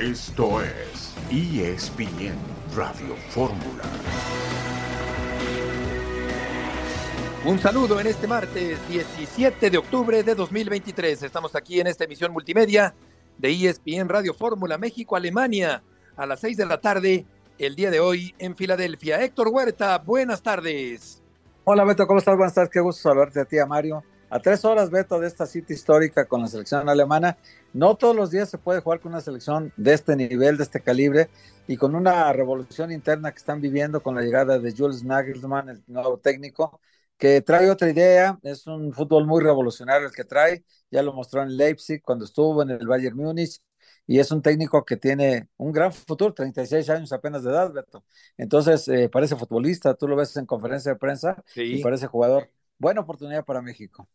Esto es ESPN Radio Fórmula. Un saludo en este martes 17 de octubre de 2023. Estamos aquí en esta emisión multimedia de ESPN Radio Fórmula México-Alemania a las 6 de la tarde el día de hoy en Filadelfia. Héctor Huerta, buenas tardes. Hola Beto, ¿cómo estás? Buenas tardes, qué gusto saludarte a ti, a Mario. A tres horas, Beto, de esta cita histórica con la selección alemana. No todos los días se puede jugar con una selección de este nivel, de este calibre, y con una revolución interna que están viviendo con la llegada de Jules Nagelsmann, el nuevo técnico, que trae otra idea. Es un fútbol muy revolucionario el que trae. Ya lo mostró en Leipzig cuando estuvo en el Bayern Múnich. Y es un técnico que tiene un gran futuro, 36 años apenas de edad, Beto. Entonces, eh, parece futbolista, tú lo ves en conferencia de prensa y parece jugador. Buena oportunidad para México.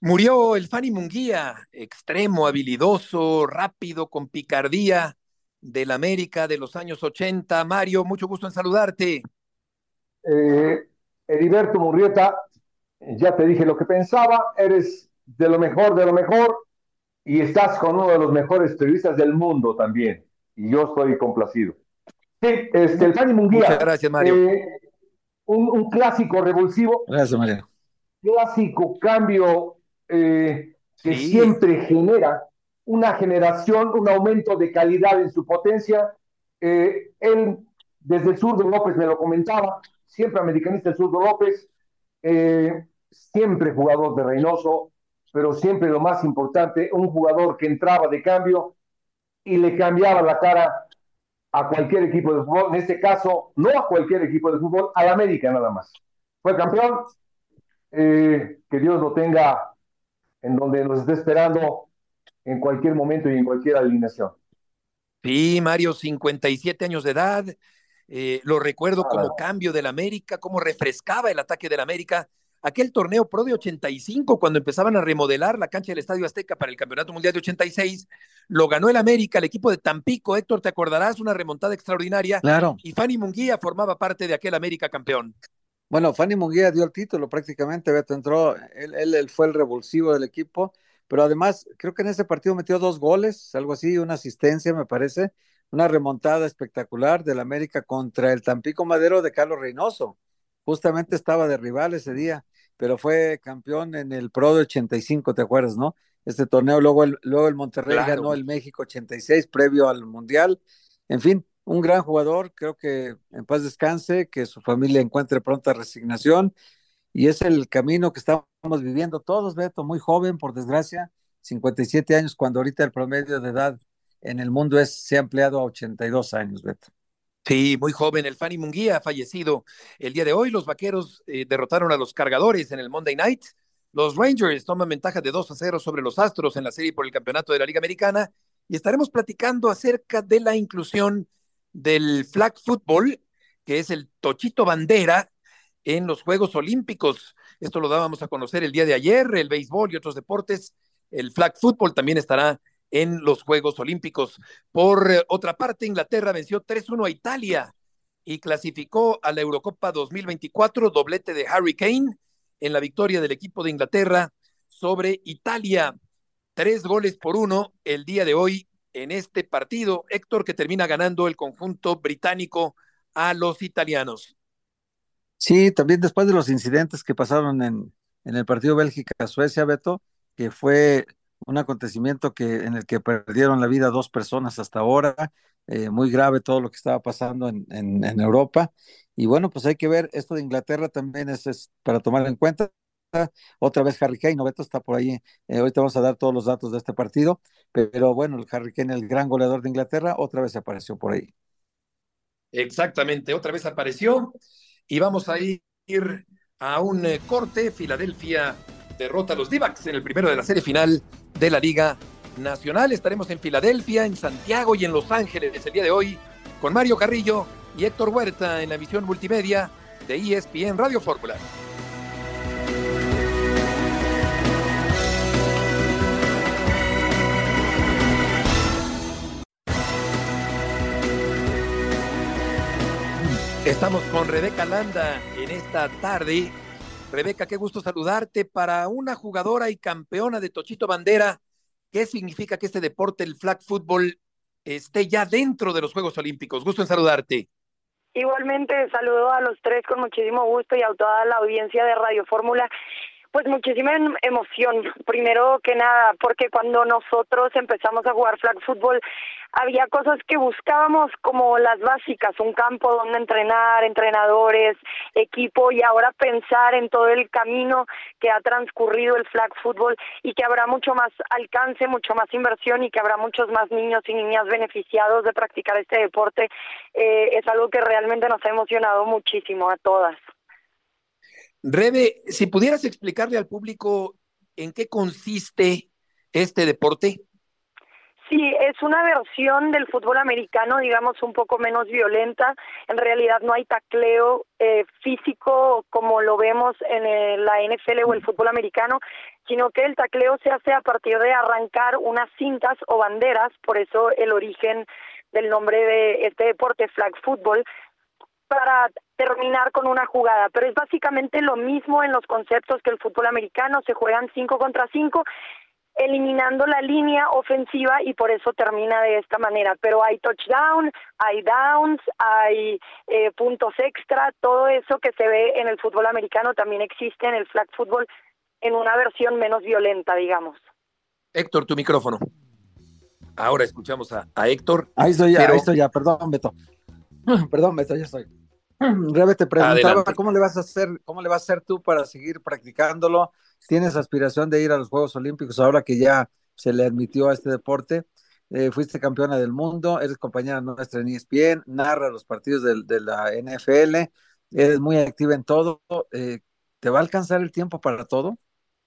Murió el Fanny Munguía, extremo, habilidoso, rápido, con picardía del América de los años 80. Mario, mucho gusto en saludarte. Eh, Heriberto Murrieta, ya te dije lo que pensaba, eres de lo mejor, de lo mejor, y estás con uno de los mejores periodistas del mundo también, y yo estoy complacido. Sí, este, el Fanny Munguía. Muchas gracias, Mario. Eh, un, un, clásico revulsivo. Gracias, Mario. Clásico cambio eh, que sí. siempre genera una generación, un aumento de calidad en su potencia. Eh, él, desde el sur de López, me lo comentaba, siempre americanista el Zurdo López, eh, siempre jugador de Reynoso, pero siempre lo más importante, un jugador que entraba de cambio y le cambiaba la cara a cualquier equipo de fútbol, en este caso, no a cualquier equipo de fútbol, al América nada más. Fue campeón, eh, que Dios lo tenga en donde nos esté esperando en cualquier momento y en cualquier alineación. Sí, Mario, 57 años de edad, eh, lo recuerdo ah, como cambio del América, cómo refrescaba el ataque del América. Aquel torneo pro de 85, cuando empezaban a remodelar la cancha del Estadio Azteca para el Campeonato Mundial de 86, lo ganó el América, el equipo de Tampico. Héctor, te acordarás, una remontada extraordinaria. Claro. Y Fanny Munguía formaba parte de aquel América campeón. Bueno, Fanny Munguía dio el título prácticamente, Beto entró, él, él, él fue el revulsivo del equipo, pero además creo que en ese partido metió dos goles, algo así, una asistencia, me parece una remontada espectacular del América contra el Tampico Madero de Carlos Reynoso. Justamente estaba de rival ese día, pero fue campeón en el Pro de 85, ¿te acuerdas, no? Este torneo, luego el, luego el Monterrey claro. ganó el México 86 previo al Mundial. En fin, un gran jugador, creo que en paz descanse, que su familia encuentre pronta resignación y es el camino que estamos viviendo todos, Beto, muy joven, por desgracia, 57 años, cuando ahorita el promedio de edad en el mundo es, se ha ampliado a 82 años, Beto. Sí, muy joven. El Fanny Munguía ha fallecido el día de hoy. Los vaqueros eh, derrotaron a los cargadores en el Monday Night. Los Rangers toman ventaja de 2 a 0 sobre los Astros en la serie por el campeonato de la Liga Americana. Y estaremos platicando acerca de la inclusión del flag football, que es el tochito bandera en los Juegos Olímpicos. Esto lo dábamos a conocer el día de ayer, el béisbol y otros deportes. El flag football también estará en los Juegos Olímpicos. Por eh, otra parte, Inglaterra venció 3-1 a Italia y clasificó a la Eurocopa 2024, doblete de Harry Kane en la victoria del equipo de Inglaterra sobre Italia. Tres goles por uno el día de hoy en este partido. Héctor, que termina ganando el conjunto británico a los italianos. Sí, también después de los incidentes que pasaron en, en el partido Bélgica-Suecia, Beto, que fue un acontecimiento que, en el que perdieron la vida dos personas hasta ahora, eh, muy grave todo lo que estaba pasando en, en, Europa. Y bueno, pues hay que ver, esto de Inglaterra también es, es para tomar en cuenta. Otra vez Harry Kane, Noveto está por ahí. Eh, ahorita vamos a dar todos los datos de este partido, pero bueno, el Harry Kane, el gran goleador de Inglaterra, otra vez apareció por ahí. Exactamente, otra vez apareció y vamos a ir a un eh, corte. Filadelfia derrota a los d en el primero de la serie final de la Liga Nacional. Estaremos en Filadelfia, en Santiago y en Los Ángeles el día de hoy con Mario Carrillo y Héctor Huerta en la visión multimedia de ESPN Radio Fórmula. Estamos con Rebeca Landa en esta tarde Rebeca, qué gusto saludarte. Para una jugadora y campeona de Tochito Bandera, ¿qué significa que este deporte, el flag football, esté ya dentro de los Juegos Olímpicos. Gusto en saludarte. Igualmente, saludo a los tres con muchísimo gusto y a toda la audiencia de Radio Fórmula. Pues muchísima em, emoción, primero que nada, porque cuando nosotros empezamos a jugar flag fútbol, había cosas que buscábamos como las básicas, un campo donde entrenar, entrenadores, equipo y ahora pensar en todo el camino que ha transcurrido el flag fútbol y que habrá mucho más alcance, mucho más inversión y que habrá muchos más niños y niñas beneficiados de practicar este deporte, eh, es algo que realmente nos ha emocionado muchísimo a todas. Rebe, si pudieras explicarle al público en qué consiste este deporte. Sí, es una versión del fútbol americano, digamos, un poco menos violenta. En realidad no hay tacleo eh, físico como lo vemos en la NFL o el fútbol americano, sino que el tacleo se hace a partir de arrancar unas cintas o banderas, por eso el origen del nombre de este deporte, flag football, para terminar con una jugada, pero es básicamente lo mismo en los conceptos que el fútbol americano, se juegan cinco contra cinco, eliminando la línea ofensiva y por eso termina de esta manera, pero hay touchdown, hay downs, hay eh, puntos extra, todo eso que se ve en el fútbol americano también existe en el flag football en una versión menos violenta, digamos. Héctor, tu micrófono. Ahora escuchamos a, Héctor. Ahí estoy ya, ahí estoy ya, perdón, Beto. Perdón, Beto, ya estoy. Rebe, te preguntaba cómo le vas a hacer, cómo le vas a hacer tú para seguir practicándolo. ¿Tienes aspiración de ir a los Juegos Olímpicos ahora que ya se le admitió a este deporte? Eh, fuiste campeona del mundo, eres compañera nuestra en ESPN, narra los partidos de, de la NFL, eres muy activa en todo. Eh, ¿Te va a alcanzar el tiempo para todo?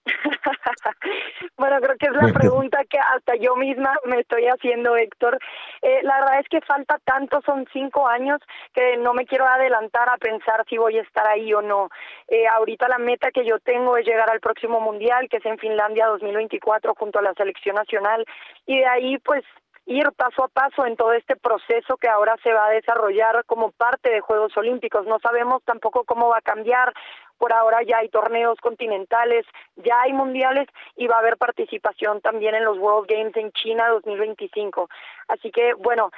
Bueno, creo que es la pregunta que hasta yo misma me estoy haciendo, Héctor. Eh, la verdad es que falta tanto, son cinco años, que no me quiero adelantar a pensar si voy a estar ahí o no. Eh, ahorita la meta que yo tengo es llegar al próximo Mundial, que es en Finlandia 2024, junto a la selección nacional, y de ahí pues ir paso a paso en todo este proceso que ahora se va a desarrollar como parte de Juegos Olímpicos. No sabemos tampoco cómo va a cambiar. Por ahora ya hay torneos continentales, ya hay mundiales y va a haber participación también en los World Games en China 2025. Así que, bueno,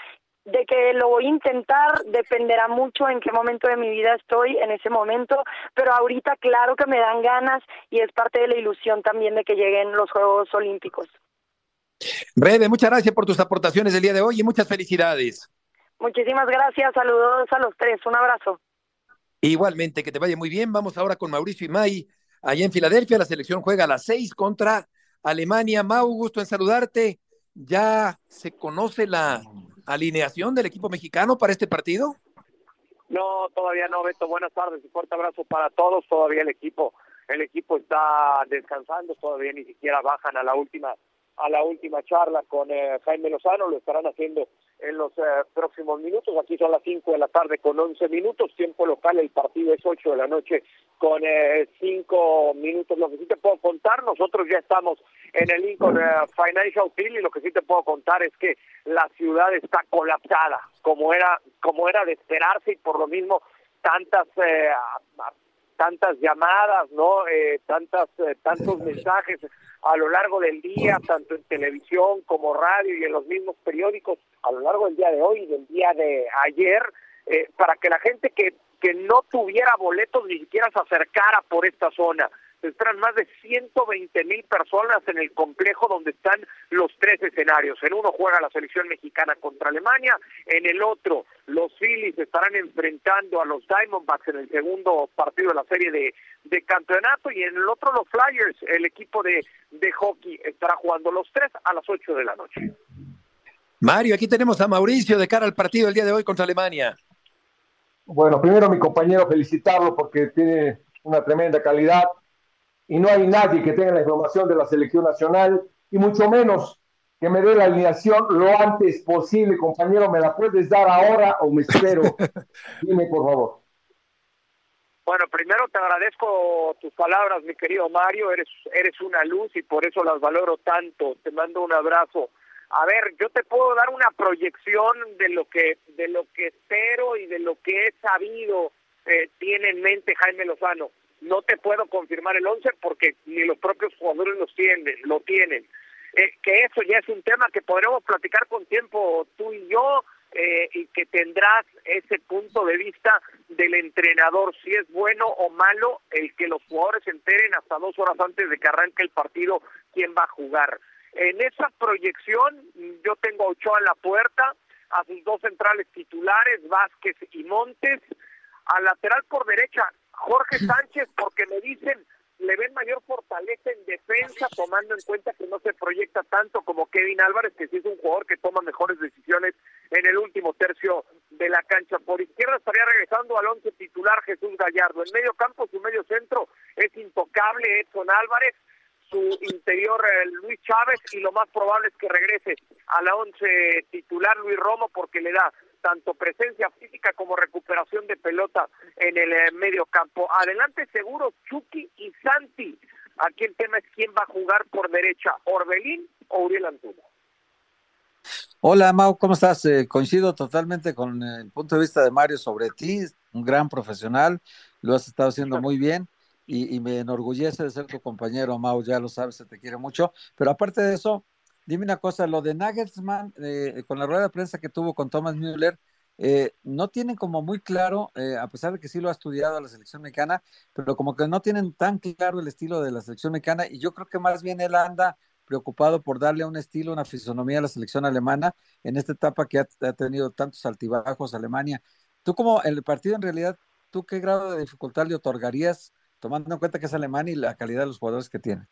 de que lo voy a intentar dependerá mucho en qué momento de mi vida estoy en ese momento, pero ahorita claro que me dan ganas y es parte de la ilusión también de que lleguen los Juegos Olímpicos. Rebe, muchas gracias por tus aportaciones el día de hoy y muchas felicidades. Muchísimas gracias, saludos a los tres, un abrazo. Igualmente, que te vaya muy bien. Vamos ahora con Mauricio y May, allá en Filadelfia. La selección juega a las seis contra Alemania. Mau, gusto en saludarte. ¿Ya se conoce la alineación del equipo mexicano para este partido? No, todavía no, Beto. Buenas tardes y fuerte abrazo para todos. Todavía el equipo, el equipo está descansando, todavía ni siquiera bajan a la última a la última charla con eh, Jaime Lozano, lo estarán haciendo en los eh, próximos minutos, aquí son las 5 de la tarde con 11 minutos, tiempo local, el partido es 8 de la noche con 5 eh, minutos, lo que sí te puedo contar, nosotros ya estamos en el Lincoln Financial Field y lo que sí te puedo contar es que la ciudad está colapsada, como era, como era de esperarse y por lo mismo tantas tantas llamadas, ¿no? tantas tantos mensajes a lo largo del día, tanto en televisión como radio y en los mismos periódicos, a lo largo del día de hoy y del día de ayer, eh, para que la gente que, que no tuviera boletos ni siquiera se acercara por esta zona se esperan más de 120 mil personas en el complejo donde están los tres escenarios. En uno juega la selección mexicana contra Alemania, en el otro los Phillies estarán enfrentando a los Diamondbacks en el segundo partido de la serie de, de campeonato y en el otro los Flyers, el equipo de, de hockey, estará jugando los tres a las 8 de la noche. Mario, aquí tenemos a Mauricio de cara al partido el día de hoy contra Alemania. Bueno, primero mi compañero felicitarlo porque tiene una tremenda calidad, y no hay nadie que tenga la información de la selección nacional y mucho menos que me dé la alineación lo antes posible, compañero, ¿me la puedes dar ahora o me espero? Dime, por favor. Bueno, primero te agradezco tus palabras, mi querido Mario, eres, eres una luz y por eso las valoro tanto, te mando un abrazo. A ver, yo te puedo dar una proyección de lo que, de lo que espero y de lo que he sabido eh, tiene en mente Jaime Lozano no te puedo confirmar el 11 porque ni los propios jugadores los tienen, lo tienen. eh, que eso ya es un tema que podremos platicar con tiempo tú y yo, eh, y que tendrás ese punto de vista del entrenador, si es bueno o malo el que los jugadores enteren hasta dos horas antes de que arranque el partido quién va a jugar. En esa proyección yo tengo a Ochoa en la puerta, a sus dos centrales titulares, Vázquez y Montes, al lateral por derecha, Jorge Sánchez, porque me dicen le ven mayor fortaleza en defensa, tomando en cuenta que no se proyecta tanto como Kevin Álvarez, que sí es un jugador que toma mejores decisiones en el último tercio de la cancha. Por izquierda estaría regresando al once titular Jesús Gallardo. En medio campo, su medio centro es intocable Edson Álvarez, su interior eh, Luis Chávez y lo más probable es que regrese a la once titular Luis Romo porque le da tanto presencia física como recuperación de pelota en el eh, medio campo. Adelante seguro Chucky y Santi. Aquí el tema es quién va a jugar por derecha, Orbelín o Uriel Antuna. Hola Mau, ¿cómo estás? Eh, coincido totalmente con el punto de vista de Mario sobre ti, un gran profesional, lo has estado haciendo muy bien y, y me enorgullece de ser tu compañero, Mau, ya lo sabes, se te quiere mucho, pero aparte de eso, Dime una cosa, lo de Nagelsmann, eh, con la rueda de prensa que tuvo con Thomas Müller, eh, no tienen como muy claro, eh, a pesar de que sí lo ha estudiado la selección mexicana, pero como que no tienen tan claro el estilo de la selección mexicana y yo creo que más bien él anda preocupado por darle un estilo, una fisonomía a la selección alemana en esta etapa que ha, tenido tantos altibajos Alemania. Tú como el partido en realidad, ¿tú qué grado de dificultad le otorgarías tomando en cuenta que es Alemania y la calidad de los jugadores que tiene?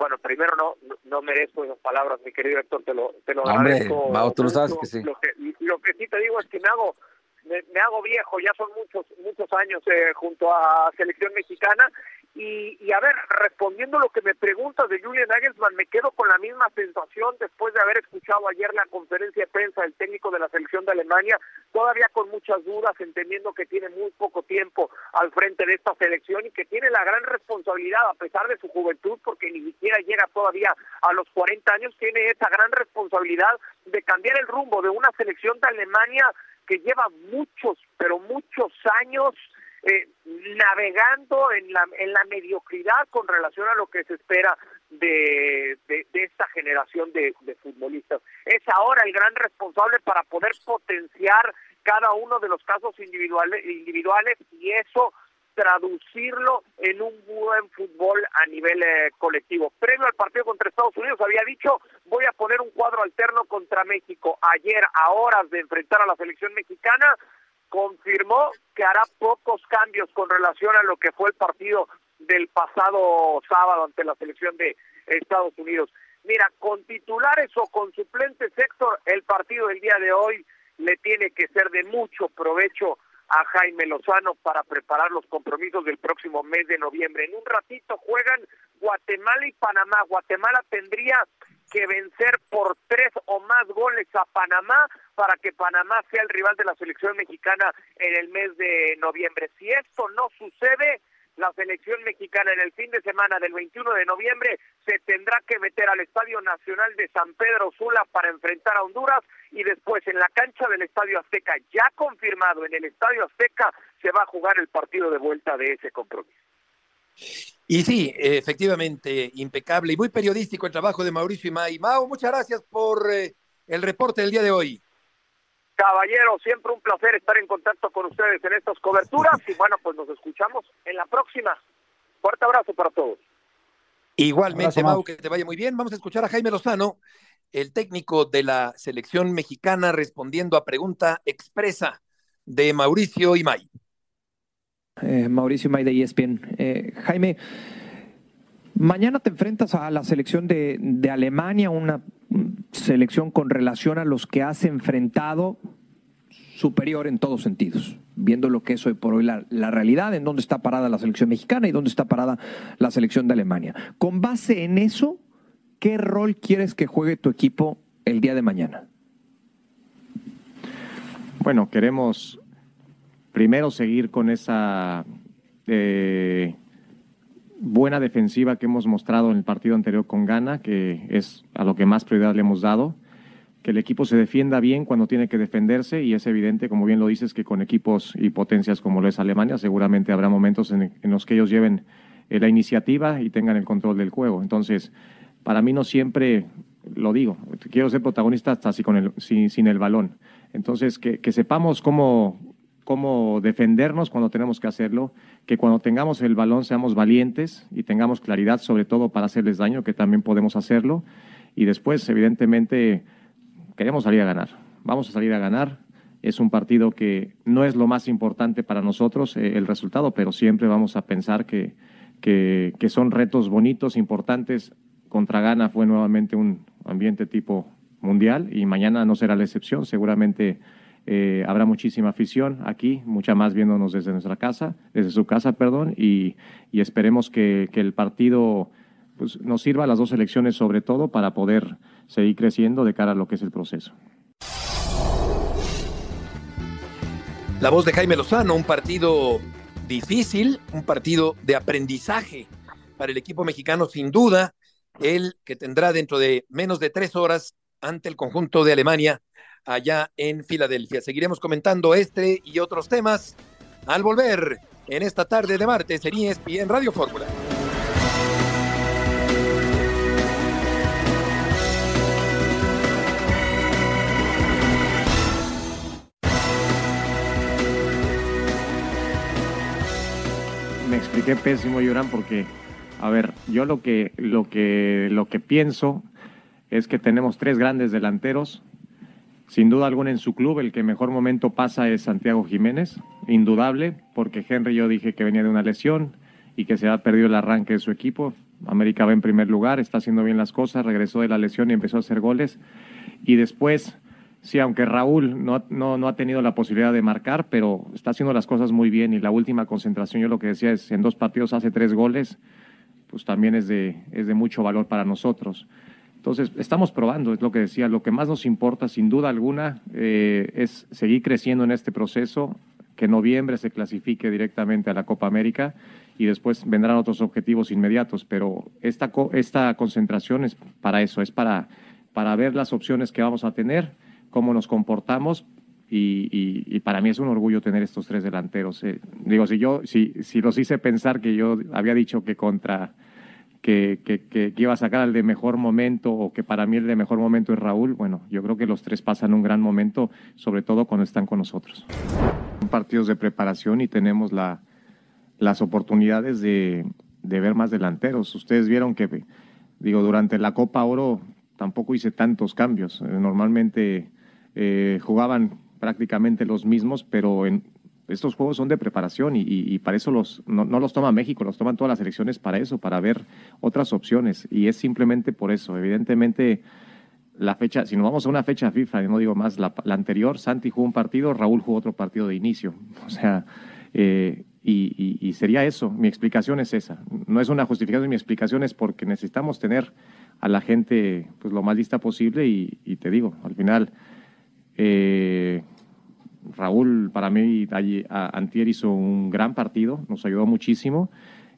Bueno, primero no, no merezco esas palabras, mi querido Héctor, te lo, te lo Hombre, agradezco. tú lo sabes que sí. Lo que, lo que sí te digo es que me hago me, me, hago viejo, ya son muchos muchos años eh, junto a selección mexicana y, y, a ver, respondiendo lo que me preguntas de Julian Nagelsmann, me quedo con la misma sensación después de haber escuchado ayer la conferencia de prensa del técnico de la selección de Alemania, todavía con muchas dudas, entendiendo que tiene muy poco tiempo al frente de esta selección y que tiene la gran responsabilidad, a pesar de su juventud, porque ni siquiera llega todavía a los 40 años, tiene esa gran responsabilidad de cambiar el rumbo de una selección de Alemania que lleva muchos, pero muchos años eh, navegando en la, en la mediocridad con relación a lo que se espera de, de, esta generación de, de, futbolistas. Es ahora el gran responsable para poder potenciar cada uno de los casos individuales, individuales y eso traducirlo en un buen fútbol a nivel eh, colectivo. Previo al partido contra Estados Unidos había dicho voy a poner un cuadro alterno contra México. Ayer, a horas de enfrentar a la selección mexicana, confirmó que hará pocos cambios con relación a lo que fue el partido del pasado sábado ante la selección de Estados Unidos. Mira, con titulares o con suplentes, Héctor, el partido del día de hoy le tiene que ser de mucho provecho a Jaime Lozano para preparar los compromisos del próximo mes de noviembre. En un ratito juegan Guatemala y Panamá. Guatemala tendría que vencer por tres o más goles a Panamá para que Panamá sea el rival de la selección mexicana en el mes de noviembre. Si esto no sucede, la selección mexicana en el fin de semana del 21 de noviembre se tendrá que meter al Estadio Nacional de San Pedro Sula para enfrentar a Honduras y después en la cancha del Estadio Azteca, ya confirmado en el Estadio Azteca, se va a jugar el partido de vuelta de ese compromiso. Y sí, efectivamente, impecable y muy periodístico el trabajo de Mauricio Imay. Mau, muchas gracias por eh, el reporte del día de hoy. Caballero, siempre un placer estar en contacto con ustedes en estas coberturas y bueno, pues nos escuchamos en la próxima. Fuerte abrazo para todos. Igualmente, Mau, que te vaya muy bien. Vamos a escuchar a Jaime Lozano, el técnico de la selección mexicana, respondiendo a pregunta expresa de Mauricio Imay. Eh, Mauricio Imay de ESPN. Eh, Jaime, mañana te enfrentas a la selección de, Alemania, una selección con relación a los que has enfrentado superior en todos sentidos, viendo lo que es hoy por hoy la realidad, en dónde está parada la selección mexicana y dónde está parada la selección de Alemania. Con base en eso, ¿qué rol quieres que juegue tu equipo el día de mañana? Bueno, queremos primero seguir con esa eh, buena defensiva que hemos mostrado en el partido anterior con Ghana, que es a lo que más prioridad le hemos dado. Que el equipo se defienda bien cuando tiene que defenderse y es evidente, como bien lo dices, que con equipos y potencias como lo es Alemania, seguramente habrá momentos en, los que ellos lleven eh, la iniciativa y tengan el control del juego. Entonces, para mí no siempre, lo digo, quiero ser protagonista hasta así con el, sin, el balón. Entonces, que sepamos cómo, cómo defendernos cuando tenemos que hacerlo, que cuando tengamos el balón seamos valientes y tengamos claridad sobre todo para hacerles daño, que también podemos hacerlo. Y después, evidentemente, queremos salir a ganar. Vamos a salir a ganar. Es un partido que no es lo más importante para nosotros eh, el resultado, pero siempre vamos a pensar que, que, que son retos bonitos, importantes. Contra Ghana fue nuevamente un ambiente tipo mundial y mañana no será la excepción. Seguramente eh, habrá muchísima afición aquí, mucha más viéndonos desde nuestra casa, desde su casa, perdón, y, y esperemos que, que, el partido pues, nos sirva a las dos elecciones sobre todo para poder seguir creciendo de cara a lo que es el proceso. La voz de Jaime Lozano, un partido difícil, un partido de aprendizaje para el equipo mexicano sin duda, el que tendrá dentro de menos de tres horas ante el conjunto de Alemania allá en Filadelfia. Seguiremos comentando este y otros temas al volver en esta tarde de martes en ESPN Radio Fórmula. Me expliqué pésimo, Lloran, porque, a ver, yo lo que, lo que, lo que pienso es que tenemos tres grandes delanteros sin duda alguna en su club el que mejor momento pasa es Santiago Jiménez, indudable, porque Henry yo dije que venía de una lesión y que se ha perdido el arranque de su equipo. América va en primer lugar, está haciendo bien las cosas, regresó de la lesión y empezó a hacer goles. Y después, sí, aunque Raúl no, no, no ha tenido la posibilidad de marcar, pero está haciendo las cosas muy bien y la última concentración, yo lo que decía es, en dos partidos hace tres goles, pues también es de, es de mucho valor para nosotros. Entonces, estamos probando, es lo que decía, lo que más nos importa, sin duda alguna, eh, es seguir creciendo en este proceso, que noviembre se clasifique directamente a la Copa América y después vendrán otros objetivos inmediatos, pero esta, esta concentración es para eso, es para, para ver las opciones que vamos a tener, cómo nos comportamos y, y, para mí es un orgullo tener estos tres delanteros. Eh, digo, si yo, si, si los hice pensar que yo había dicho que contra que, que, que, iba a sacar al de mejor momento o que para mí el de mejor momento es Raúl, bueno, yo creo que los tres pasan un gran momento, sobre todo cuando están con nosotros. Partidos de preparación y tenemos la, las oportunidades de, de ver más delanteros. Ustedes vieron que, digo, durante la Copa Oro tampoco hice tantos cambios. Normalmente eh, jugaban prácticamente los mismos, pero en, estos juegos son de preparación y, para eso los, no, los toma México, los toman todas las elecciones para eso, para ver otras opciones. Y es simplemente por eso. Evidentemente, la fecha, si nos vamos a una fecha FIFA, no digo más, la, anterior, Santi jugó un partido, Raúl jugó otro partido de inicio. O sea, eh, y, sería eso. Mi explicación es esa. No es una justificación, mi explicación es porque necesitamos tener a la gente pues, lo más lista posible y, te digo, al final. Eh, Raúl, para mí, Antier hizo un gran partido, nos ayudó muchísimo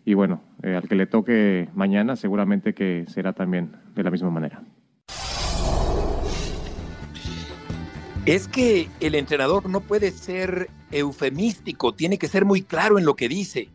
y bueno, eh, al que le toque mañana seguramente que será también de la misma manera. Es que el entrenador no puede ser eufemístico, tiene que ser muy claro en lo que dice,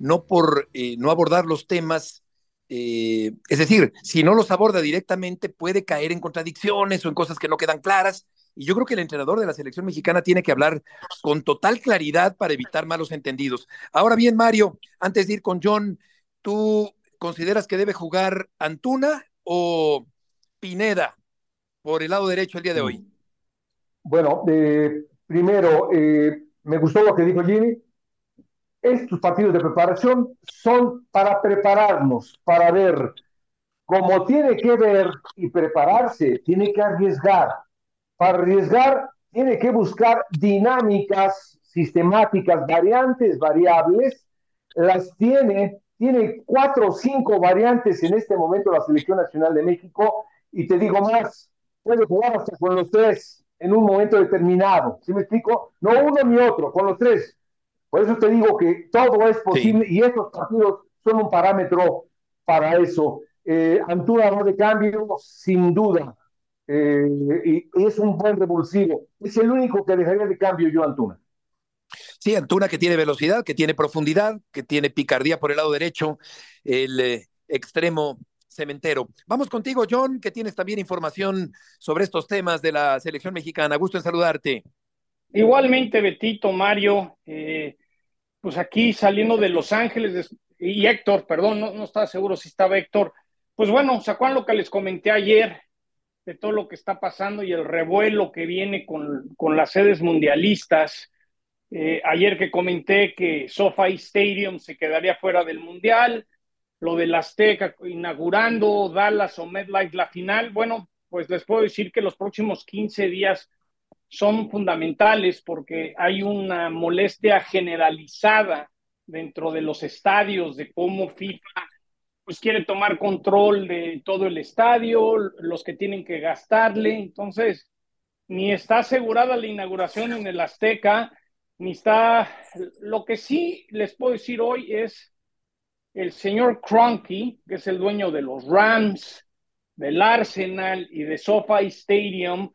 no por eh, no abordar los temas. Eh, es decir, si no los aborda directamente, puede caer en contradicciones o en cosas que no quedan claras y yo creo que el entrenador de la selección mexicana tiene que hablar con total claridad para evitar malos entendidos. Ahora bien, Mario, antes de ir con John, ¿tú consideras que debe jugar Antuna o Pineda por el lado derecho el día de hoy? Bueno, eh, primero, eh, me gustó lo que dijo Jimmy. Estos partidos de preparación son para prepararnos, para ver cómo tiene que ver y prepararse, tiene que arriesgar para arriesgar, tiene que buscar dinámicas sistemáticas, variantes, variables, las tiene, tiene cuatro o cinco variantes en este momento la Selección Nacional de México, y te digo más, puede jugar hasta con los tres en un momento determinado, ¿sí me explico? No uno ni otro, con los tres. Por eso te digo que todo es posible y estos partidos son un parámetro para eso. Eh, Antuna no de cambio, sin duda. Eh, y es un buen revulsivo. Es el único que dejaría de cambio yo, Antuna. Sí, Antuna que tiene velocidad, que tiene profundidad, que tiene picardía por el lado derecho, el eh, extremo cementero. Vamos contigo, John, que tienes también información sobre estos temas de la selección mexicana. Gusto en saludarte. Igualmente, Betito, Mario, eh, pues aquí saliendo de Los Ángeles, y Héctor, perdón, no, no estaba seguro si estaba Héctor. Pues bueno, sacó lo que les comenté ayer de todo lo que está pasando y el revuelo que viene con, con las sedes mundialistas. Eh, ayer que comenté que SoFi Stadium se quedaría fuera del Mundial, lo del Azteca inaugurando Dallas o MetLife la final, bueno, pues les puedo decir que los próximos 15 días son fundamentales porque hay una molestia generalizada dentro de los estadios de cómo FIFA pues quiere tomar control de todo el estadio, los que tienen que gastarle, entonces ni está asegurada la inauguración en el Azteca, ni está, lo que sí les puedo decir hoy es el señor Cronky, que es el dueño de los Rams, del Arsenal y de SoFi Stadium,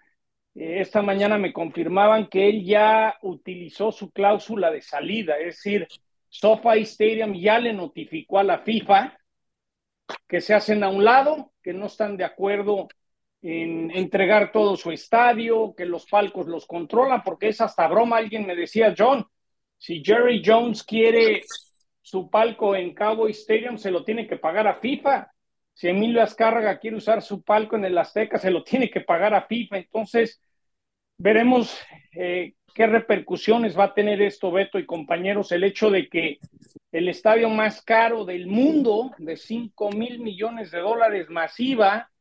eh, esta mañana me confirmaban que él ya utilizó su cláusula de salida, es decir, SoFi Stadium ya le notificó a la FIFA que se hacen a un lado, que no están de acuerdo en entregar todo su estadio, que los palcos los controlan, porque es hasta broma. Alguien me decía, John, si Jerry Jones quiere su palco en Cowboy Stadium, se lo tiene que pagar a FIFA. Si Emilio Azcárraga quiere usar su palco en el Azteca, se lo tiene que pagar a FIFA. Entonces, veremos eh, qué repercusiones va a tener esto, Beto y compañeros, el hecho de que el estadio más caro del mundo, de 5 mil millones de dólares masiva,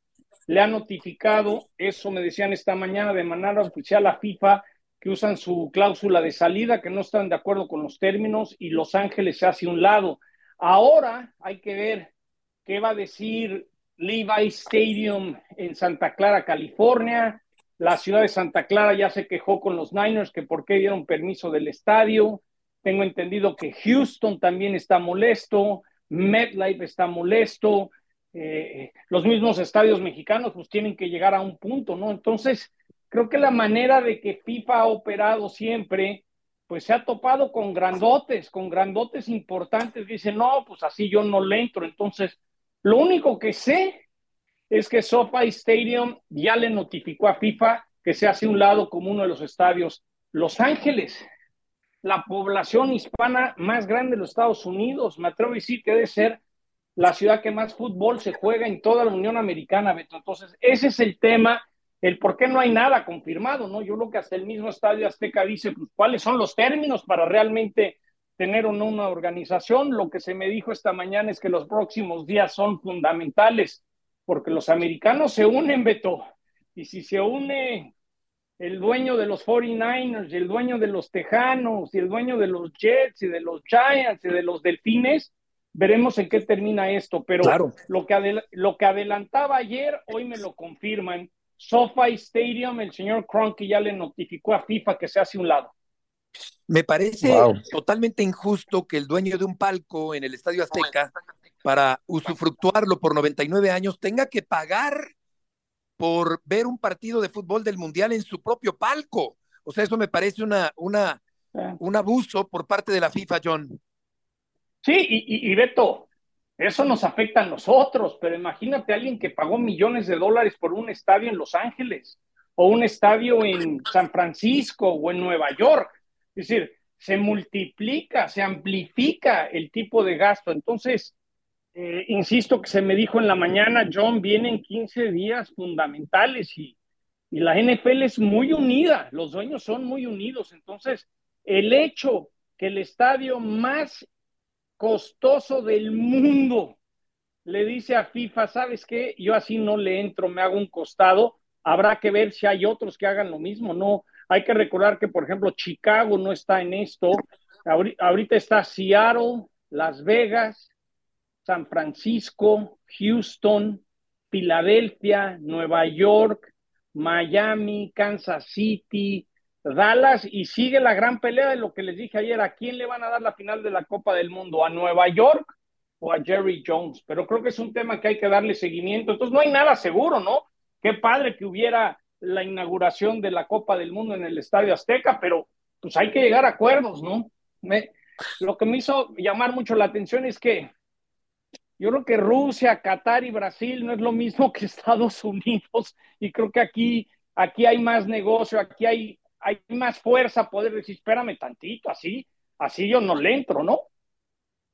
le ha notificado, eso me decían esta mañana de manera oficial a FIFA, que usan su cláusula de salida, que no están de acuerdo con los términos y Los Ángeles se hace un lado. Ahora hay que ver qué va a decir Levi Stadium en Santa Clara, California, la ciudad de Santa Clara ya se quejó con los Niners que por qué dieron permiso del estadio. Tengo entendido que Houston también está molesto, MetLife está molesto, eh, los mismos estadios mexicanos pues tienen que llegar a un punto, ¿no? Entonces, creo que la manera de que FIFA ha operado siempre, pues se ha topado con grandotes, con grandotes importantes. Dice, no, pues así yo no le entro. Entonces, lo único que sé es que SoFi Stadium ya le notificó a FIFA que se hace un lado como uno de los estadios. Los Ángeles, la población hispana más grande de los Estados Unidos, me atrevo a decir que debe ser la ciudad que más fútbol se juega en toda la Unión Americana, Beto. Entonces, ese es el tema, el por qué no hay nada confirmado, ¿no? Yo creo que hasta el mismo Estadio Azteca dice, pues, ¿cuáles son los términos para realmente tener una organización? Lo que se me dijo esta mañana es que los próximos días son fundamentales porque los americanos se unen, Beto, y si se une el dueño de los 49ers, y el dueño de los Tejanos, y el dueño de los Jets, y de los Giants, y de los Delfines, veremos en qué termina esto. Pero lo, que lo que adelantaba ayer, hoy me lo confirman. SoFi Stadium, el señor Kroenke ya le notificó a FIFA que se hace un lado. Me parece totalmente injusto que el dueño de un palco en el Estadio Azteca para usufructuarlo por 99 años tenga que pagar por ver un partido de fútbol del Mundial en su propio palco. O sea, eso me parece una, una, un abuso por parte de la FIFA, John. Sí, y, y, Beto, eso nos afecta a nosotros, pero imagínate a alguien que pagó millones de dólares por un estadio en Los Ángeles o un estadio en San Francisco o en Nueva York. Es decir, se multiplica, se amplifica el tipo de gasto. Entonces, eh, insisto que se me dijo en la mañana, John, vienen 15 días fundamentales y, y la NFL es muy unida, los dueños son muy unidos. Entonces, el hecho que el estadio más costoso del mundo le dice a FIFA, ¿sabes qué? Yo así no le entro, me hago un costado. Habrá que ver si hay otros que hagan lo mismo. No, hay que recordar que, por ejemplo, Chicago no está en esto. Ahorita está Seattle, Las Vegas, San Francisco, Houston, Filadelfia, Nueva York, Miami, Kansas City, Dallas y sigue la gran pelea de lo que les dije ayer, ¿a quién le van a dar la final de la Copa del Mundo? ¿A Nueva York o a Jerry Jones? Pero creo que es un tema que hay que darle seguimiento. Entonces no hay nada seguro, ¿no? Qué padre que hubiera la inauguración de la Copa del Mundo en el Estadio Azteca, pero pues hay que llegar a acuerdos, ¿no? lo que me hizo llamar mucho la atención es que yo creo que Rusia, Qatar y Brasil no es lo mismo que Estados Unidos y creo que aquí, aquí hay más negocio, aquí hay, hay más fuerza poder decir, espérame tantito, así, así yo no le entro, ¿no?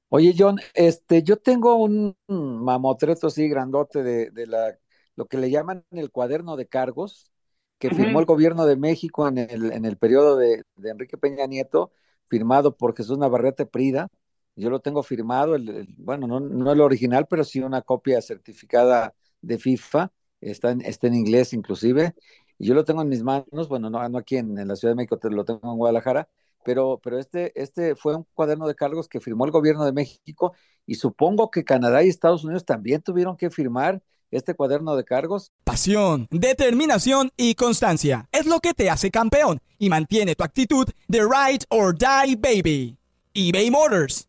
Oye, John, este, yo tengo un mamotreto así grandote de, de la, lo que le llaman el cuaderno de cargos que firmó el gobierno de México en el, en el periodo de, de Enrique Peña Nieto, firmado por Jesús Navarrete Prida, yo lo tengo firmado, el, bueno, no, no, el original, pero sí una copia certificada de FIFA, está en, inglés inclusive, y yo lo tengo en mis manos, bueno, no, no aquí en, en, la Ciudad de México, lo tengo en Guadalajara, pero, pero este, este fue un cuaderno de cargos que firmó el gobierno de México y supongo que Canadá y Estados Unidos también tuvieron que firmar este cuaderno de cargos. Pasión, determinación y constancia es lo que te hace campeón y mantiene tu actitud de ride or die baby. eBay Motors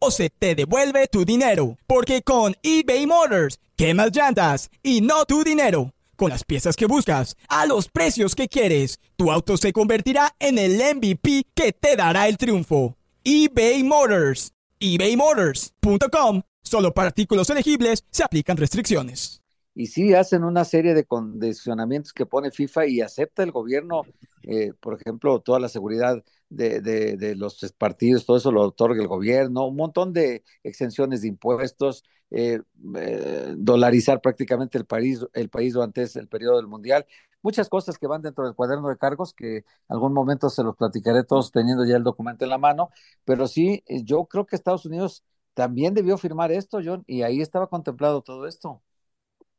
o se te devuelve tu dinero. Porque con eBay Motors, quemas llantas y no tu dinero. Con las piezas que buscas, a los precios que quieres, tu auto se convertirá en el MVP que te dará el triunfo. eBay Motors. ebaymotors.com. Solo para artículos elegibles se aplican restricciones. Y sí, hacen una serie de condicionamientos que pone FIFA y acepta el gobierno, eh, por ejemplo, toda la seguridad de, de, de, los partidos, todo eso lo otorga el gobierno, un montón de exenciones de impuestos, eh, eh, dolarizar prácticamente el país, el país durante el periodo del Mundial, muchas cosas que van dentro del cuaderno de cargos que algún momento se los platicaré todos teniendo ya el documento en la mano, pero sí, eh, yo creo que Estados Unidos también debió firmar esto, John, y ahí estaba contemplado todo esto.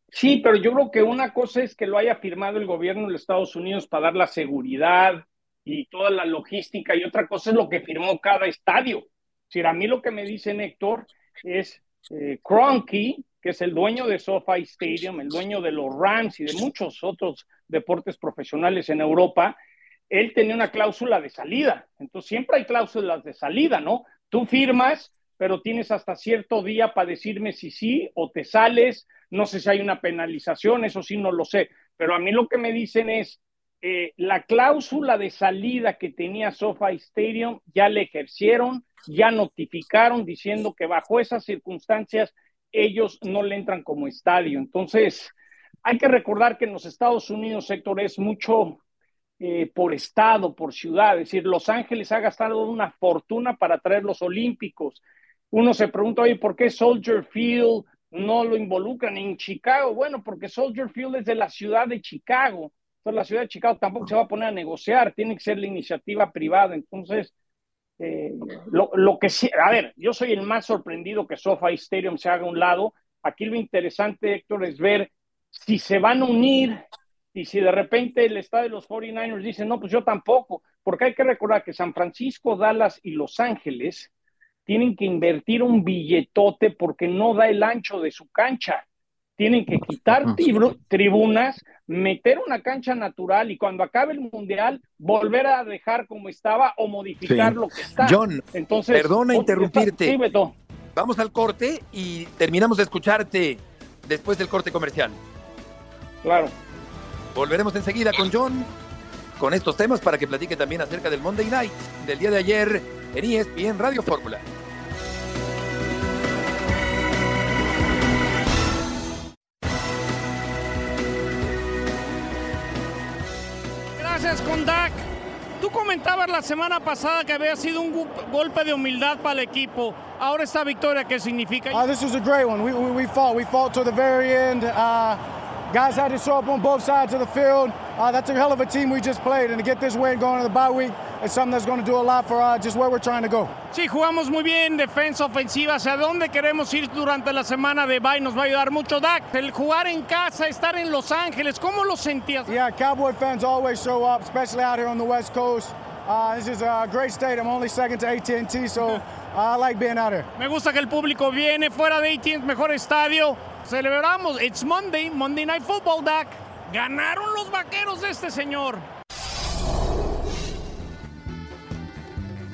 Sí, pero yo creo que una cosa es que lo haya firmado el gobierno de los Estados Unidos para dar la seguridad, y toda la logística y otra cosa es lo que firmó cada estadio. Si a mí lo que me dice Héctor es eh, Cronky, que es el dueño de SoFi Stadium, el dueño de los Rams y de muchos otros deportes profesionales en Europa, él tenía una cláusula de salida. Entonces siempre hay cláusulas de salida, ¿no? Tú firmas, pero tienes hasta cierto día para decirme si sí o te sales. No sé si hay una penalización, eso sí no lo sé. Pero a mí lo que me dicen es, eh, la cláusula de salida que tenía SoFi Stadium ya le ejercieron, ya notificaron diciendo que bajo esas circunstancias ellos no le entran como estadio. Entonces, hay que recordar que en los Estados Unidos, sector es mucho eh, por estado, por ciudad. Es decir, Los Ángeles ha gastado una fortuna para traer los Olímpicos. Uno se pregunta, oye, ¿por qué Soldier Field no lo involucran en Chicago? Bueno, porque Soldier Field es de la ciudad de Chicago entonces la ciudad de Chicago tampoco se va a poner a negociar, tiene que ser la iniciativa privada. Entonces, eh, lo, lo, que sí, a ver, yo soy el más sorprendido que SoFi Stadium se haga a un lado. Aquí lo interesante, Héctor, es ver si se van a unir y si de repente el estado de los 49ers dice, no, pues yo tampoco, porque hay que recordar que San Francisco, Dallas y Los Ángeles tienen que invertir un billetote porque no da el ancho de su cancha tienen que quitar tribunas, meter una cancha natural y cuando acabe el mundial volver a dejar como estaba o modificar lo que está. John, Entonces, perdona interrumpirte. Vamos al corte y terminamos de escucharte después del corte comercial. Claro. Volveremos enseguida con John con estos temas para que platique también acerca del Monday Night del día de ayer en ESPN Radio Fórmula. Con Dak. Tú comentabas la semana pasada que había sido un golpe de humildad para el equipo. Ahora esta victoria, ¿qué significa? Uh, this was a great one. We, fought. We fought to the very end. Uh, guys had to show up on both sides of the field. Uh, that's a hell of a team we just played. And to get this win going to the bye week, it's something that's going to do a lot for uh, just where we're trying to go. Sí, jugamos muy bien, defensa, ofensiva. ¿Hacia dónde queremos ir durante la semana de bye? Nos va a ayudar mucho, Dak. El jugar en casa, estar en Los Ángeles, ¿cómo lo sentías? Yeah, Cowboy fans always show up, especially out here on the West Coast. Uh, this is a great stadium, only second to AT&T, so I like being out here. Me gusta que el público viene fuera de AT&T, mejor estadio. Celebramos. It's Monday, Monday Night Football, Dak. Ganaron los vaqueros de este señor.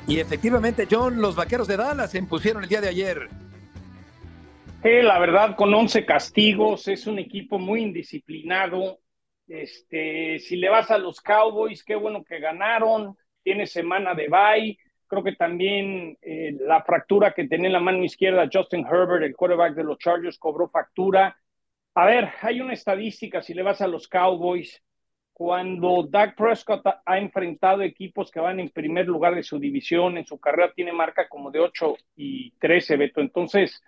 Y efectivamente, John, los vaqueros de Dallas se impusieron el día de ayer. Sí, la verdad, con 11 castigos, es un equipo muy indisciplinado. Este, si le vas a los Cowboys, qué bueno que ganaron. Tiene semana de bye. Creo que también eh, la fractura que tenía en la mano izquierda Justin Herbert, el quarterback de los Chargers, cobró factura. A ver, hay una estadística, si le vas a los Cowboys, cuando Dak Prescott ha enfrentado equipos que van en primer lugar de su división, en su carrera tiene marca como de 8 y 13, Beto. Entonces,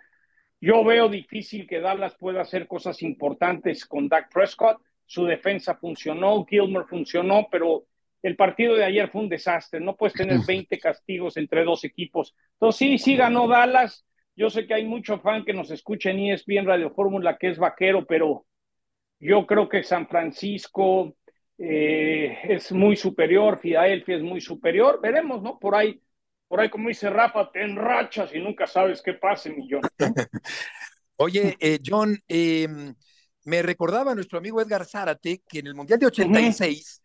yo veo difícil que Dallas pueda hacer cosas importantes con Dak Prescott. Su defensa funcionó, Gilmer funcionó, pero el partido de ayer fue un desastre. No puedes tener 20 castigos entre dos equipos. Entonces, sí, sí ganó Dallas. Yo sé que hay mucho fan que nos escucha en ESPN Radio Fórmula que es vaquero, pero yo creo que San Francisco eh, es muy superior, Filadelfia es muy superior. Veremos, ¿no? Por ahí, por ahí, como dice Rafa, te enrachas y nunca sabes qué pase, mi John. Oye, eh, John, em, me recordaba nuestro amigo Edgar Zárate que en el Mundial de 86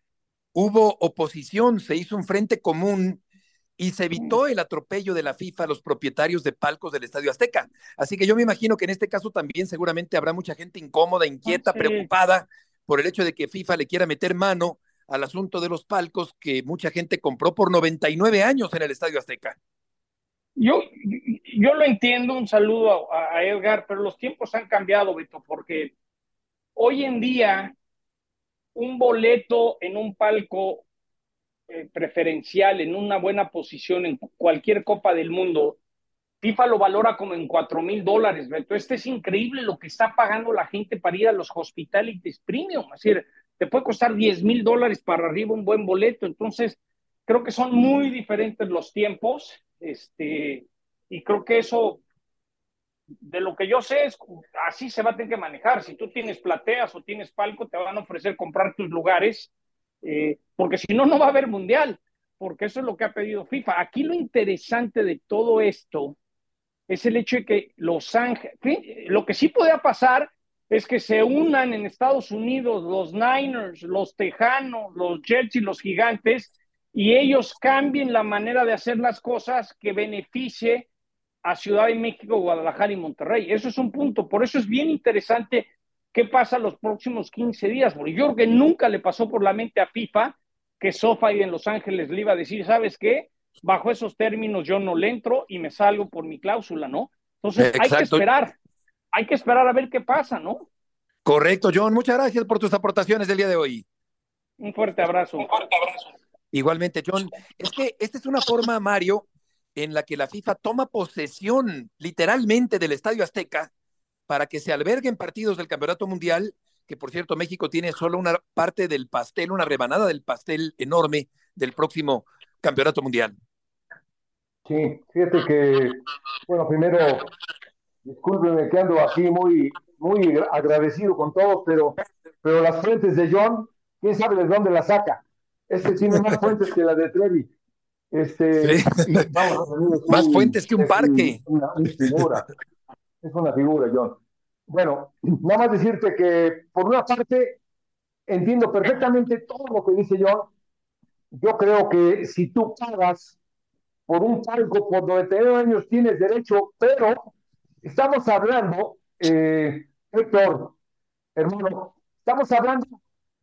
hubo oposición, se hizo un frente común y se evitó el atropello de la FIFA a los propietarios de palcos del Estadio Azteca. Así que yo me imagino que en este caso también seguramente habrá mucha gente incómoda, inquieta, preocupada por el hecho de que FIFA le quiera meter mano al asunto de los palcos que mucha gente compró por 99 años en el Estadio Azteca. Yo, yo lo entiendo, un saludo a, Edgar, pero los tiempos han cambiado, Beto, porque hoy en día un boleto en un palco eh, preferencial, en una buena posición en cualquier Copa del Mundo, FIFA lo valora como en cuatro mil dólares, Beto. Este es increíble lo que está pagando la gente para ir a los hospitalities premium. Es decir, te puede costar 10 mil dólares para arriba un buen boleto. Entonces, creo que son muy diferentes los tiempos. Este, y creo que eso de lo que yo sé es así se va a tener que manejar. Si tú tienes plateas o tienes palco, te van a ofrecer comprar tus lugares, eh, porque si no, no va a haber mundial, porque eso es lo que ha pedido FIFA. Aquí lo interesante de todo esto es el hecho de que Los Ángeles, lo que sí podría pasar es que se unan en Estados Unidos los Niners, los Tejanos, los Jets y los Gigantes, y ellos cambien la manera de hacer las cosas que beneficie a Ciudad de México, Guadalajara y Monterrey. Eso es un punto. Por eso es bien interesante qué pasa los próximos 15 días, porque yo creo que nunca le pasó por la mente a FIFA que SoFi en Los Ángeles le iba a decir, ¿sabes qué? Bajo esos términos yo no le entro y me salgo por mi cláusula, ¿no? Entonces hay que esperar, hay que esperar a ver qué pasa, ¿no? Correcto, John. Muchas gracias por tus aportaciones del día de hoy. Un fuerte abrazo. Un fuerte abrazo. Igualmente, John. Es que esta es una forma, Mario, en la que la FIFA toma posesión literalmente del Estadio Azteca para que se alberguen partidos del Campeonato Mundial, que por cierto México tiene solo una parte del pastel, una rebanada del pastel enorme del próximo Campeonato Mundial. Sí, fíjate que, bueno, primero, discúlpenme que ando aquí muy, muy agradecido con todos, pero, pero las fuentes de John, quién sabe de dónde las saca. Este tiene más fuentes que la de Trevi. Este, Más fuentes que un parque. Una, figura. Es una figura, John. Bueno, nada más decirte que, por una parte, entiendo perfectamente todo lo que dice John. Yo creo que si tú pagas por un palco por 99 años, tienes derecho, pero estamos hablando, eh, Héctor, hermano, estamos hablando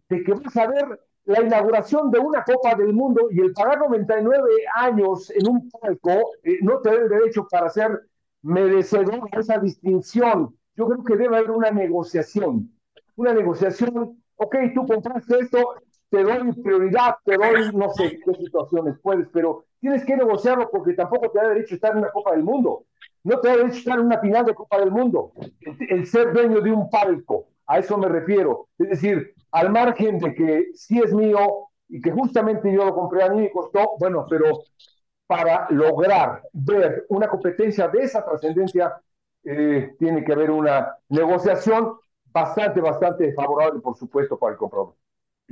de que vas a ver la inauguración de una Copa del Mundo y el pagar 99 años en un palco eh, no te da el derecho para ser merecedor de esa distinción. Yo creo que debe haber una negociación. Una negociación, ok, tú compraste esto, te doy prioridad, te doy no sé qué situaciones puedes, pero tienes que negociarlo porque tampoco te da derecho a estar en una Copa del Mundo. No te da derecho a estar en una final de Copa del Mundo. el ser dueño de un palco, a eso me refiero. Es decir, al margen de que sí es mío y que justamente yo lo compré a mí me costó, bueno, pero para lograr ver una competencia de esa trascendencia, eh, tiene que haber una negociación bastante, bastante favorable, por supuesto, para el comprador.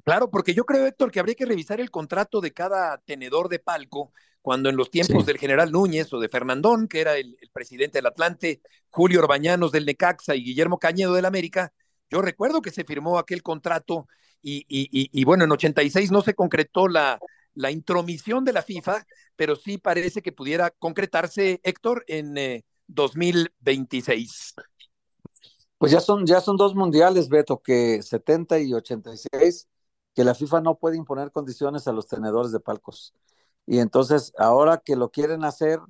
Claro, porque yo creo, Héctor, que habría que revisar el contrato de cada tenedor de palco cuando en los tiempos del general Núñez o de Fernandón, que era el, presidente del Atlante, Julio Orbañanos del Necaxa y Guillermo Cañedo del América, yo recuerdo que se firmó aquel contrato y, y, bueno, en 86 no se concretó la, la intromisión de la FIFA, pero sí parece que pudiera concretarse, Héctor, en 2026. Eh, pues ya son, ya son dos mundiales, Beto, que 70 y 86, que la FIFA no puede imponer condiciones a los tenedores de palcos. Y entonces, ahora que lo quieren hacer,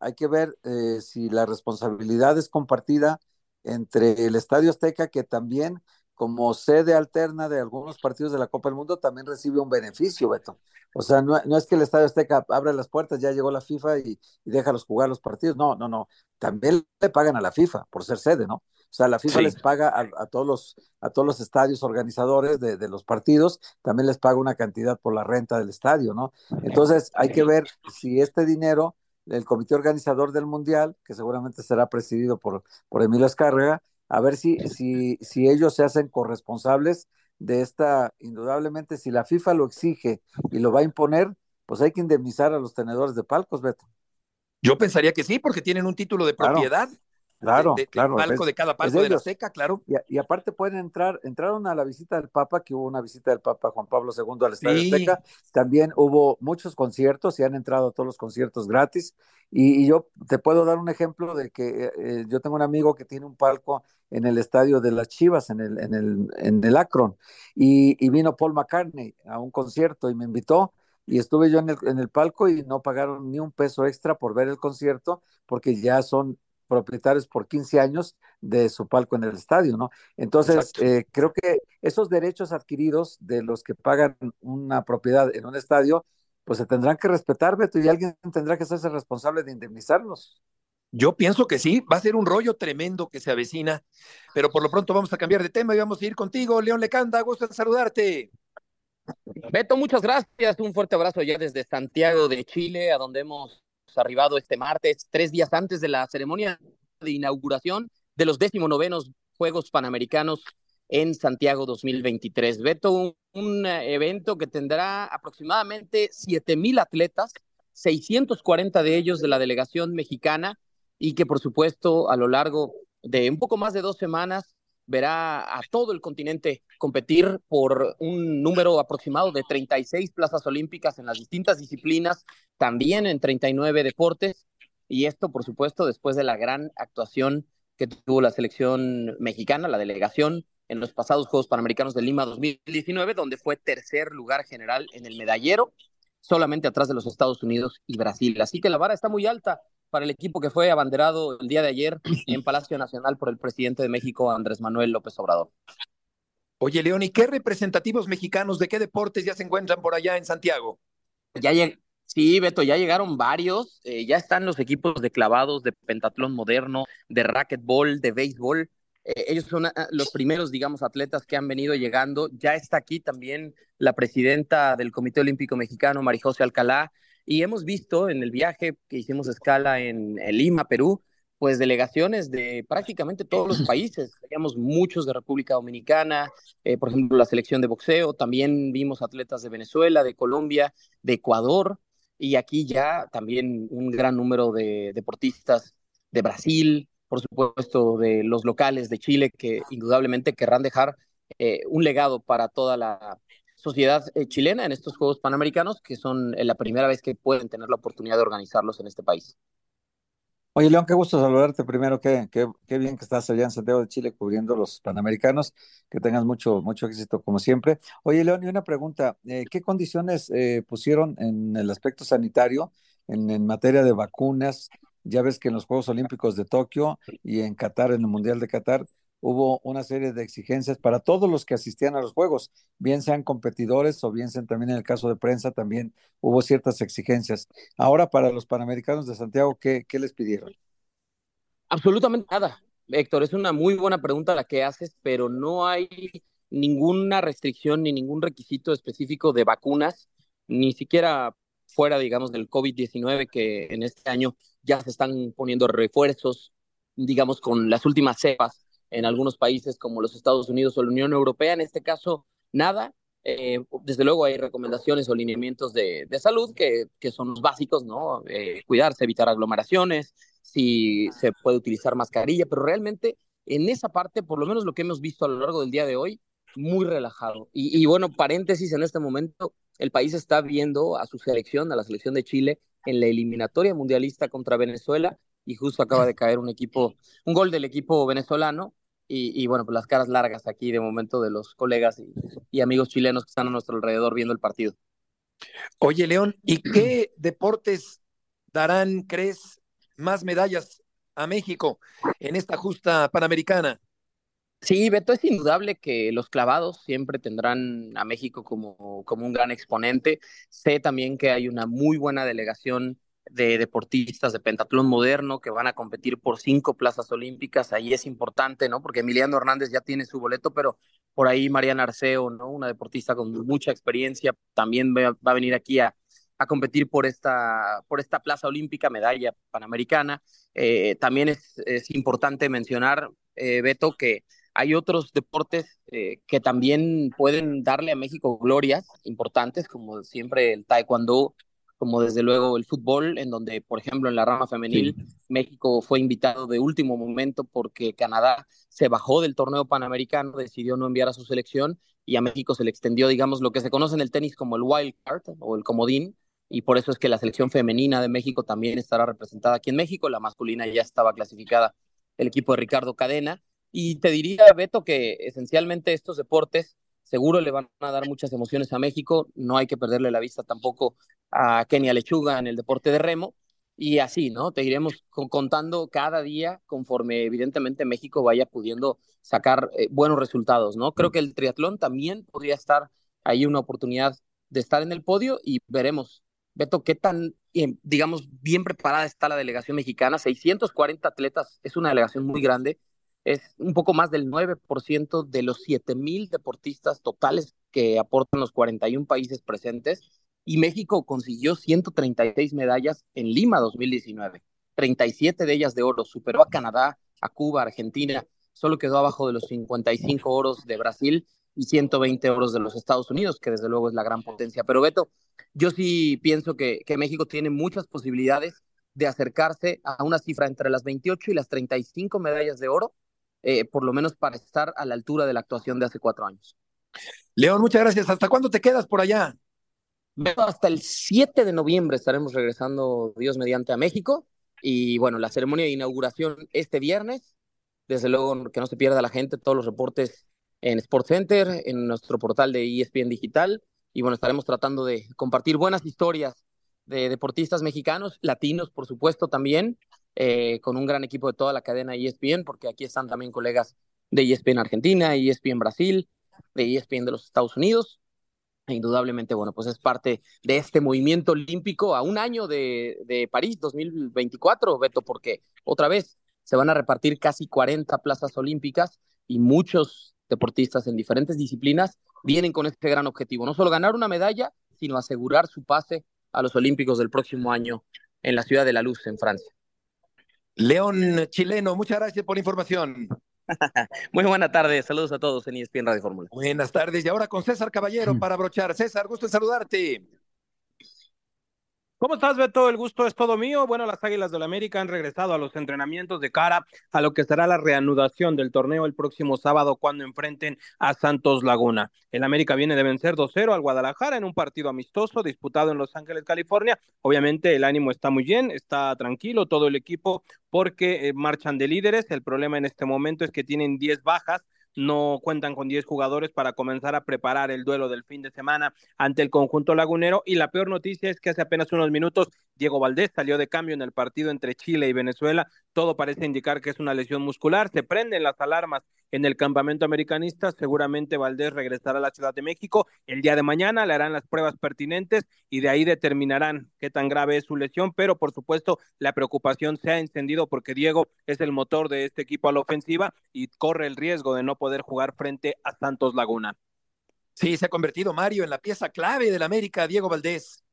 hay que ver eh, si la responsabilidad es compartida entre el Estadio Azteca, que también como sede alterna de algunos partidos de la Copa del Mundo, también recibe un beneficio, Beto. O sea, no, es que el Estadio Azteca abre las puertas, ya llegó la FIFA y, y déjalos jugar los partidos. No, no, no. También le pagan a la FIFA por ser sede, ¿no? O sea, la FIFA les paga a, todos los, a todos los estadios organizadores de, los partidos, también les paga una cantidad por la renta del estadio, ¿no? Entonces, hay que ver si este dinero, el comité organizador del Mundial, que seguramente será presidido por, por Emilio Escárrega, a ver si, si, si ellos se hacen corresponsables de esta, indudablemente, si la FIFA lo exige y lo va a imponer, pues hay que indemnizar a los tenedores de palcos, Beto. Yo pensaría que sí, porque tienen un título de propiedad. Claro, claro. palco de cada palco de la seca, claro. Y, aparte pueden entrar, entraron a la visita del Papa, que hubo una visita del Papa Juan Pablo II al Estadio Azteca. También hubo muchos conciertos y han entrado a todos los conciertos gratis. Y, yo te puedo dar un ejemplo de que eh, eh, yo tengo un amigo que tiene un palco en el estadio de las Chivas, en el, en el, en el Akron, y, y vino Paul McCartney a un concierto y me invitó y estuve yo en el, en el, palco y no pagaron ni un peso extra por ver el concierto porque ya son propietarios por 15 años de su palco en el estadio, ¿no? Entonces, eh, creo que esos derechos adquiridos de los que pagan una propiedad en un estadio, pues se tendrán que respetar, Beto, y alguien tendrá que hacerse responsable de indemnizarlos. Yo pienso que sí, va a ser un rollo tremendo que se avecina, pero por lo pronto vamos a cambiar de tema y vamos a ir contigo, León Lecanda, gusto en saludarte. Beto, muchas gracias, un fuerte abrazo ya desde Santiago de Chile, a donde hemos arribado este martes, tres días antes de la ceremonia de inauguración de los decimonovenos Juegos Panamericanos en Santiago 2023. Beto, un, eh, evento que tendrá aproximadamente 7 mil atletas, 640 de ellos de la delegación mexicana y que por supuesto a lo largo de un poco más de dos semanas verá a todo el continente competir por un número aproximado de 36 plazas olímpicas en las distintas disciplinas, también en 39 deportes, y esto, por supuesto, después de la gran actuación que tuvo la selección mexicana, la delegación, en los pasados Juegos Panamericanos de Lima 2019, donde fue tercer lugar general en el medallero, solamente atrás de los Estados Unidos y Brasil. Así que la vara está muy alta para el equipo que fue abanderado el día de ayer en Palacio Nacional por el presidente de México, Andrés Manuel López Obrador. Oye, León, ¿y qué representativos mexicanos de qué deportes ya se encuentran por allá en Santiago? Ya Sí, Beto, ya llegaron varios, eh, ya están los equipos de clavados, de pentatlón moderno, de racquetball, de béisbol. Eh, ellos son ah, los primeros, digamos, atletas que han venido llegando. Ya está aquí también la presidenta del Comité Olímpico Mexicano, Marijose Alcalá, y hemos visto en el viaje que hicimos escala en, Lima, Perú, pues delegaciones de prácticamente todos los países. Teníamos muchos de República Dominicana, eh, por ejemplo, la selección de boxeo. También vimos atletas de Venezuela, de Colombia, de Ecuador. Y aquí ya también un gran número de deportistas de Brasil, por supuesto, de los locales de Chile, que indudablemente querrán dejar eh, un legado para toda la, sociedad eh, chilena en estos Juegos Panamericanos, que son eh, la primera vez que pueden tener la oportunidad de organizarlos en este país. Oye, León, qué gusto saludarte primero, qué, qué, bien que estás allá en Santiago de Chile cubriendo los Panamericanos, que tengas mucho, mucho éxito como siempre. Oye, León, y una pregunta, eh, ¿qué condiciones pusieron en el aspecto sanitario, en materia de vacunas? Ya ves que en los Juegos Olímpicos de Tokio y en Qatar, en el Mundial de Qatar, hubo una serie de exigencias para todos los que asistían a los Juegos, bien sean competidores o bien sean también en el caso de prensa, también hubo ciertas exigencias. Ahora, para los Panamericanos de Santiago, ¿qué, les pidieron? Absolutamente nada, Héctor. Es una muy buena pregunta la que haces, pero no hay ninguna restricción ni ningún requisito específico de vacunas, ni siquiera fuera, digamos, del COVID-19, que en este año ya se están poniendo refuerzos, digamos, con las últimas cepas en algunos países como los Estados Unidos o la Unión Europea. En este caso, nada. Eh, desde luego hay recomendaciones o lineamientos de, de salud que, que, son los básicos, ¿no? Eh, cuidarse, evitar aglomeraciones, si se puede utilizar mascarilla, pero realmente en esa parte, por lo menos lo que hemos visto a lo largo del día de hoy, muy relajado. Y, y bueno, paréntesis, en este momento el país está viendo a su selección, a la selección de Chile, en la eliminatoria mundialista contra Venezuela y justo acaba de caer un equipo, un gol del equipo venezolano y, bueno, pues las caras largas aquí de momento de los colegas y, amigos chilenos que están a nuestro alrededor viendo el partido. Oye, León, ¿y qué deportes darán, crees, más medallas a México en esta justa panamericana? Sí, Beto, es indudable que los clavados siempre tendrán a México como, como un gran exponente. Sé también que hay una muy buena delegación de deportistas de pentatlón moderno que van a competir por cinco plazas olímpicas. Ahí es importante, ¿no? Porque Emiliano Hernández ya tiene su boleto, pero por ahí Mariana Arceo, ¿no? Una deportista con mucha experiencia, también va, a venir aquí a, a, competir por esta, por esta plaza olímpica, medalla panamericana. Eh, también es, es, importante mencionar, eh, Beto, que hay otros deportes eh, que también pueden darle a México glorias importantes, como siempre el taekwondo, como desde luego el fútbol, en donde, por ejemplo, en la rama femenil, México fue invitado de último momento porque Canadá se bajó del torneo panamericano, decidió no enviar a su selección y a México se le extendió, digamos, lo que se conoce en el tenis como el wild card o el comodín, y por eso es que la selección femenina de México también estará representada aquí en México, la masculina ya estaba clasificada el equipo de Ricardo Cadena, y te diría, Beto, que esencialmente estos deportes seguro le van a dar muchas emociones a México. No hay que perderle la vista tampoco a Kenia Lechuga en el deporte de remo. Y así, ¿no? Te iremos contando cada día conforme evidentemente México vaya pudiendo sacar eh, buenos resultados, ¿no? Creo que el triatlón también podría estar ahí una oportunidad de estar en el podio y veremos, Beto, qué tan, eh, digamos, bien preparada está la delegación mexicana. 640 atletas es una delegación muy grande es un poco más del 9% de los 7.000 deportistas totales que aportan los 41 países presentes. Y México consiguió 136 medallas en Lima 2019, 37 de ellas de oro, superó a Canadá, a Cuba, Argentina, solo quedó abajo de los 55 oros de Brasil y 120 oros de los Estados Unidos, que desde luego es la gran potencia. Pero Beto, yo sí pienso que, que México tiene muchas posibilidades de acercarse a una cifra entre las 28 y las 35 medallas de oro eh, por lo menos para estar a la altura de la actuación de hace cuatro años. León, muchas gracias. ¿Hasta cuándo te quedas por allá? Hasta el 7 de noviembre estaremos regresando, Dios mediante, a México. Y bueno, la ceremonia de inauguración este viernes. Desde luego, que no se pierda la gente, todos los reportes en Sports Center, en nuestro portal de ESPN Digital. Y bueno, estaremos tratando de compartir buenas historias de deportistas mexicanos, latinos, por supuesto, también, eh, con un gran equipo de toda la cadena ESPN, porque aquí están también colegas de ESPN Argentina, ESPN Brasil, de ESPN de los Estados Unidos. E indudablemente, bueno, pues es parte de este movimiento olímpico a un año de, de París 2024, Beto, porque otra vez se van a repartir casi 40 plazas olímpicas y muchos deportistas en diferentes disciplinas vienen con este gran objetivo, no solo ganar una medalla, sino asegurar su pase a los Olímpicos del próximo año en la Ciudad de la Luz, en Francia. León chileno, muchas gracias por la información. Muy buena tarde, saludos a todos en ESPN Radio Fórmula. Buenas tardes, y ahora con César Caballero para brochar. César, gusto en saludarte. ¿Cómo estás, Beto? El gusto es todo mío. Bueno, las Águilas del la América han regresado a los entrenamientos de cara a lo que será la reanudación del torneo el próximo sábado cuando enfrenten a Santos Laguna. El América viene de vencer 2-0 al Guadalajara en un partido amistoso disputado en Los Ángeles, California. Obviamente el ánimo está muy bien, está tranquilo todo el equipo porque eh, marchan de líderes. El problema en este momento es que tienen 10 bajas no cuentan con 10 jugadores para comenzar a preparar el duelo del fin de semana ante el conjunto lagunero. Y la peor noticia es que hace apenas unos minutos Diego Valdés salió de cambio en el partido entre Chile y Venezuela. Todo parece indicar que es una lesión muscular. Se prenden las alarmas en el campamento americanista. Seguramente Valdés regresará a la Ciudad de México el día de mañana. Le harán las pruebas pertinentes y de ahí determinarán qué tan grave es su lesión. Pero por supuesto, la preocupación se ha encendido porque Diego es el motor de este equipo a la ofensiva y corre el riesgo de no poder jugar frente a Santos Laguna. Sí, se ha convertido Mario en la pieza clave del América, Diego Valdés.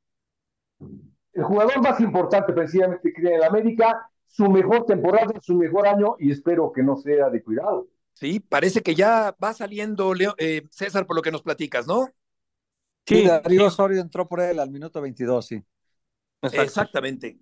El jugador más importante precisamente que tiene el América, su mejor temporada, su mejor año y espero que no sea de cuidado. Sí, parece que ya va saliendo, eh, César, por lo que nos platicas, ¿no? Sí, Darío Osorio entró por él al minuto 22, sí. Exactamente.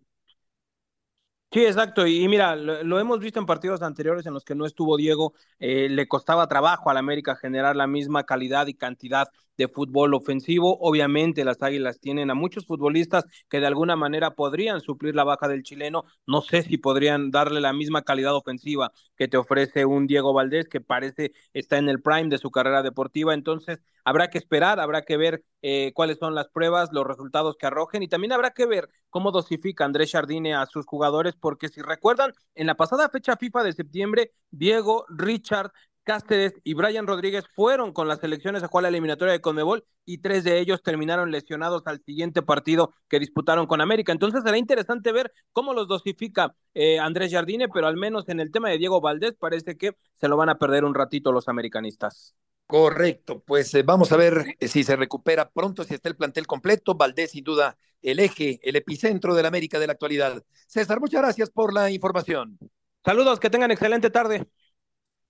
Sí, exacto. Y, mira, lo, hemos visto en partidos anteriores en los que no estuvo Diego. Eh, le costaba trabajo al América generar la misma calidad y cantidad de fútbol ofensivo. Obviamente las Águilas tienen a muchos futbolistas que de alguna manera podrían suplir la baja del chileno. No sé si podrían darle la misma calidad ofensiva que te ofrece un Diego Valdés que parece está en el prime de su carrera deportiva. Entonces habrá que esperar, habrá que ver eh, cuáles son las pruebas, los resultados que arrojen y también habrá que ver cómo dosifica Andrés Jardine a sus jugadores porque si recuerdan, en la pasada fecha FIFA de septiembre, Diego, Richard, Cáceres y Brian Rodríguez fueron con las selecciones a jugar la eliminatoria de Conmebol y tres de ellos terminaron lesionados al siguiente partido que disputaron con América. Entonces será interesante ver cómo los dosifica eh, Andrés Jardine, pero al menos en el tema de Diego Valdés parece que se lo van a perder un ratito los americanistas. Correcto, pues eh, vamos a ver eh, si se recupera pronto, si está el plantel completo. Valdés, sin duda, el eje, el epicentro de la América de la actualidad. César, muchas gracias por la información. Saludos, que tengan excelente tarde.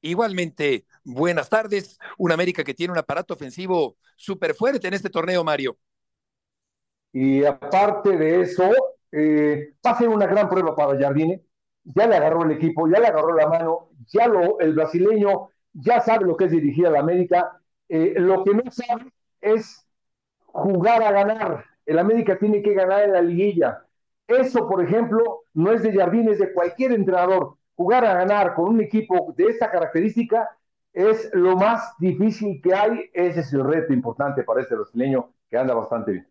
Igualmente, buenas tardes. Un América que tiene un aparato ofensivo súper fuerte en este torneo, Mario. Y aparte de eso, eh, va a ser una gran prueba para Jardine. Ya le agarró el equipo, ya le agarró la mano, ya lo, el brasileño ya sabe lo que es dirigir a la América. Eh, lo que no sabe es jugar a ganar. El América tiene que ganar en la liguilla. Eso, por ejemplo, no es de Jardine, es de cualquier entrenador jugar a ganar con un equipo de esta característica es lo más difícil que hay. Ese es el reto importante para este brasileño que anda bastante bien.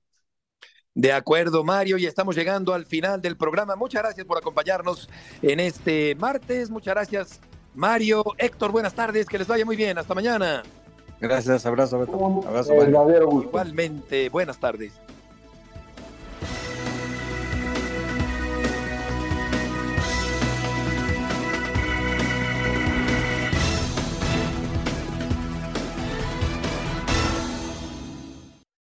De acuerdo, Mario, y estamos llegando al final del programa. Muchas gracias por acompañarnos en este martes. Muchas gracias, Mario. Héctor, buenas tardes, que les vaya muy bien. Hasta mañana. Gracias, abrazo, Beto. Abrazo, Igualmente, buenas tardes.